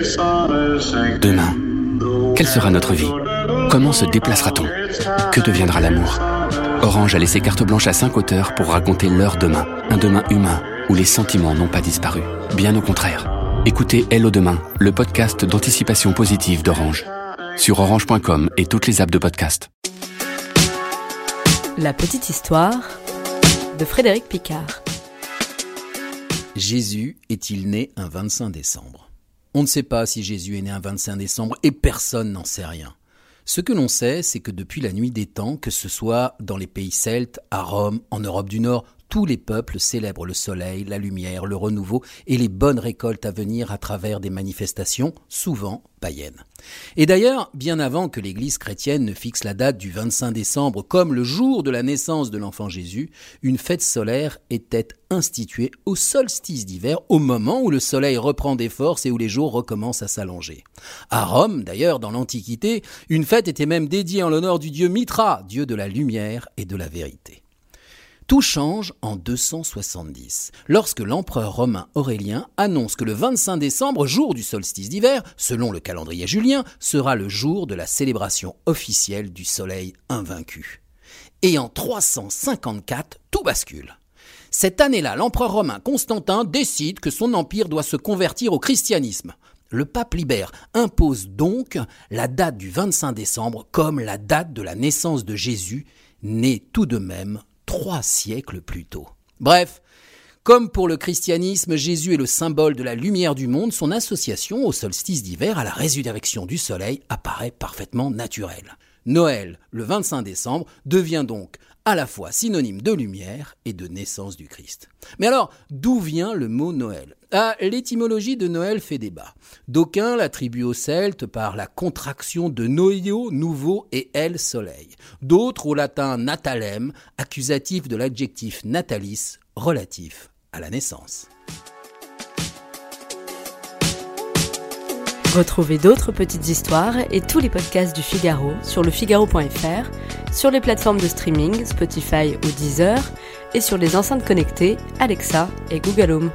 Demain, quelle sera notre vie? Comment se déplacera-t-on? Que deviendra l'amour? Orange a laissé carte blanche à cinq auteurs pour raconter leur demain, un demain humain où les sentiments n'ont pas disparu. Bien au contraire. Écoutez Hello Demain, le podcast d'anticipation positive d'Orange. Sur orange.com et toutes les apps de podcast. La petite histoire de Frédéric Picard. Jésus est-il né un 25 décembre? On ne sait pas si Jésus est né un 25 décembre et personne n'en sait rien. Ce que l'on sait, c'est que depuis la nuit des temps, que ce soit dans les pays celtes, à Rome, en Europe du Nord, tous les peuples célèbrent le soleil, la lumière, le renouveau et les bonnes récoltes à venir à travers des manifestations, souvent païennes. Et d'ailleurs, bien avant que l'Église chrétienne ne fixe la date du 25 décembre comme le jour de la naissance de l'enfant Jésus, une fête solaire était instituée au solstice d'hiver, au moment où le soleil reprend des forces et où les jours recommencent à s'allonger. À Rome, d'ailleurs, dans l'Antiquité, une fête était même dédiée en l'honneur du dieu Mitra, dieu de la lumière et de la vérité. Tout change en 270, lorsque l'empereur romain Aurélien annonce que le 25 décembre, jour du solstice d'hiver, selon le calendrier julien, sera le jour de la célébration officielle du soleil invaincu. Et en 354, tout bascule. Cette année-là, l'empereur romain Constantin décide que son empire doit se convertir au christianisme. Le pape Libère impose donc la date du 25 décembre comme la date de la naissance de Jésus, né tout de même trois siècles plus tôt. Bref, comme pour le christianisme, Jésus est le symbole de la lumière du monde, son association au solstice d'hiver, à la résurrection du soleil, apparaît parfaitement naturelle. Noël, le 25 décembre, devient donc à la fois synonyme de lumière et de naissance du Christ. Mais alors, d'où vient le mot Noël? Ah, L'étymologie de Noël fait débat. D'aucuns l'attribuent aux Celtes par la contraction de noio, nouveau, et el, soleil. D'autres au latin natalem, accusatif de l'adjectif natalis, relatif à la naissance. Retrouvez d'autres petites histoires et tous les podcasts du Figaro sur lefigaro.fr, sur les plateformes de streaming Spotify ou Deezer et sur les enceintes connectées Alexa et Google Home.